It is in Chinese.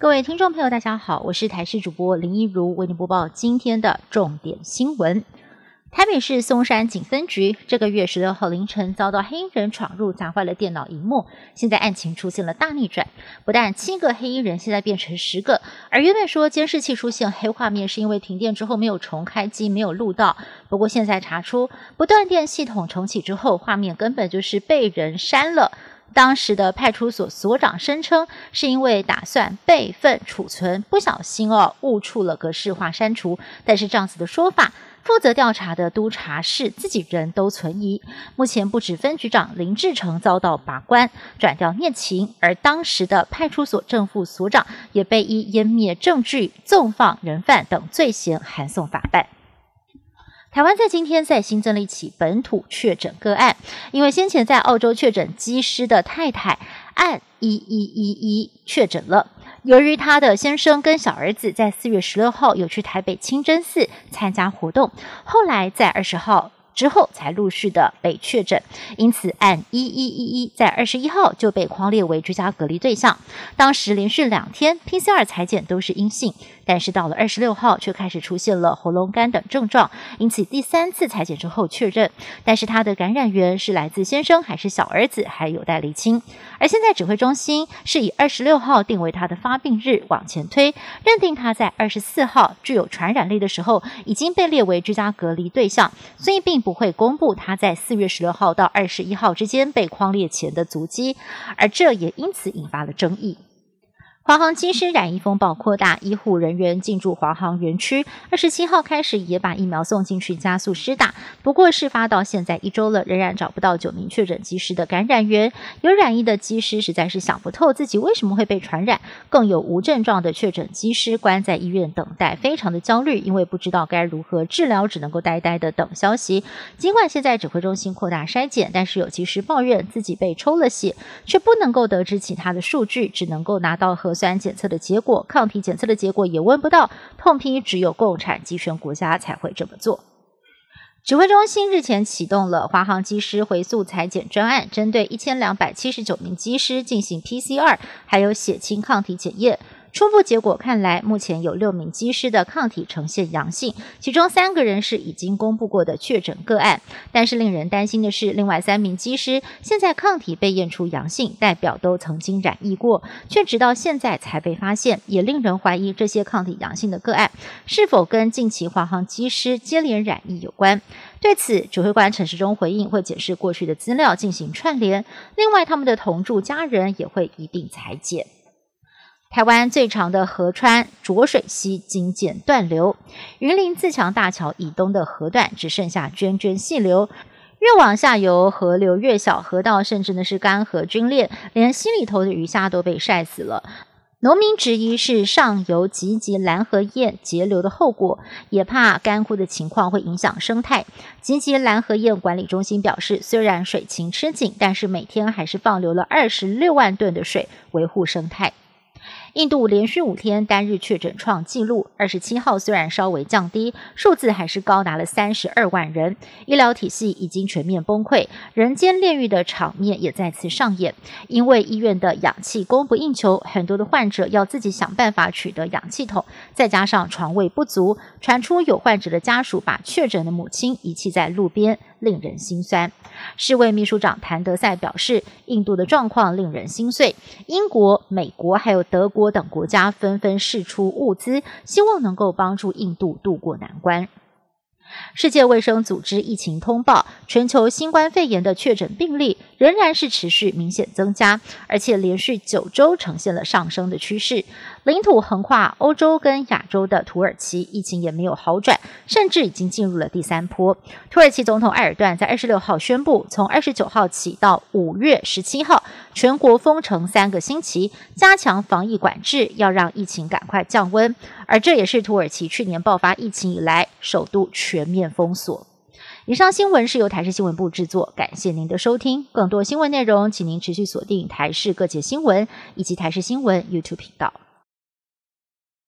各位听众朋友，大家好，我是台视主播林一如，为您播报今天的重点新闻。台北市松山警分局这个月十六号凌晨遭到黑衣人闯入，砸坏了电脑荧幕。现在案情出现了大逆转，不但七个黑衣人现在变成十个，而原本说监视器出现黑画面是因为停电之后没有重开机，没有录到。不过现在查出，不断电系统重启之后，画面根本就是被人删了。当时的派出所所长声称，是因为打算备份储存，不小心哦误触了格式化删除。但是这样子的说法。负责调查的督察室自己人都存疑，目前不止分局长林志成遭到拔关转调念情，而当时的派出所正副所长也被以湮灭证据、纵放人犯等罪嫌函送法办。台湾在今天再新增了一起本土确诊个案，因为先前在澳洲确诊机师的太太按一一一一确诊了。由于他的先生跟小儿子在四月十六号有去台北清真寺参加活动，后来在二十号之后才陆续的被确诊，因此按一一一一在二十一号就被框列为居家隔离对象。当时连续两天 PCR 裁检都是阴性。但是到了二十六号，却开始出现了喉咙干等症状，因此第三次裁剪之后确认，但是他的感染源是来自先生还是小儿子，还有待厘清。而现在指挥中心是以二十六号定为他的发病日往前推，认定他在二十四号具有传染力的时候已经被列为居家隔离对象，所以并不会公布他在四月十六号到二十一号之间被框列前的足迹，而这也因此引发了争议。华航机师染疫风暴扩大，医护人员进驻华航园区。二十七号开始也把疫苗送进去，加速施打。不过事发到现在一周了，仍然找不到九名确诊机师的感染源。有染疫的机师实在是想不透自己为什么会被传染，更有无症状的确诊机师关在医院等待，非常的焦虑，因为不知道该如何治疗，只能够呆呆的等消息。尽管现在指挥中心扩大筛检，但是有机师抱怨自己被抽了血，却不能够得知其他的数据，只能够拿到核。酸检测的结果，抗体检测的结果也问不到，痛批只有共产集权国家才会这么做。指挥中心日前启动了华航机师回溯裁检专案，针对一千两百七十九名机师进行 PCR，还有血清抗体检验。初步结果看来，目前有六名机师的抗体呈现阳性，其中三个人是已经公布过的确诊个案。但是令人担心的是，另外三名机师现在抗体被验出阳性，代表都曾经染疫过，却直到现在才被发现，也令人怀疑这些抗体阳性的个案是否跟近期华航机师接连染疫有关。对此，指挥官陈时中回应会解释过去的资料进行串联，另外他们的同住家人也会一并裁剪。台湾最长的河川浊水溪经渐断流，云林自强大桥以东的河段只剩下涓涓细流，越往下游河流越小，河道甚至呢是干涸龟裂，连溪里头的鱼虾都被晒死了。农民质疑是上游集集蓝河堰截流的后果，也怕干枯的情况会影响生态。集集蓝河堰管理中心表示，虽然水情吃紧，但是每天还是放流了二十六万吨的水，维护生态。印度连续五天单日确诊创纪录，二十七号虽然稍微降低，数字还是高达了三十二万人。医疗体系已经全面崩溃，人间炼狱的场面也再次上演。因为医院的氧气供不应求，很多的患者要自己想办法取得氧气筒，再加上床位不足，传出有患者的家属把确诊的母亲遗弃在路边。令人心酸。世卫秘书长谭德赛表示，印度的状况令人心碎。英国、美国还有德国等国家纷纷释出物资，希望能够帮助印度渡过难关。世界卫生组织疫情通报，全球新冠肺炎的确诊病例仍然是持续明显增加，而且连续九周呈现了上升的趋势。领土横跨欧洲跟亚洲的土耳其疫情也没有好转，甚至已经进入了第三波。土耳其总统埃尔段在二十六号宣布，从二十九号起到五月十七号，全国封城三个星期，加强防疫管制，要让疫情赶快降温。而这也是土耳其去年爆发疫情以来首度全面封锁。以上新闻是由台视新闻部制作，感谢您的收听。更多新闻内容，请您持续锁定台视各界新闻以及台视新闻 YouTube 频道。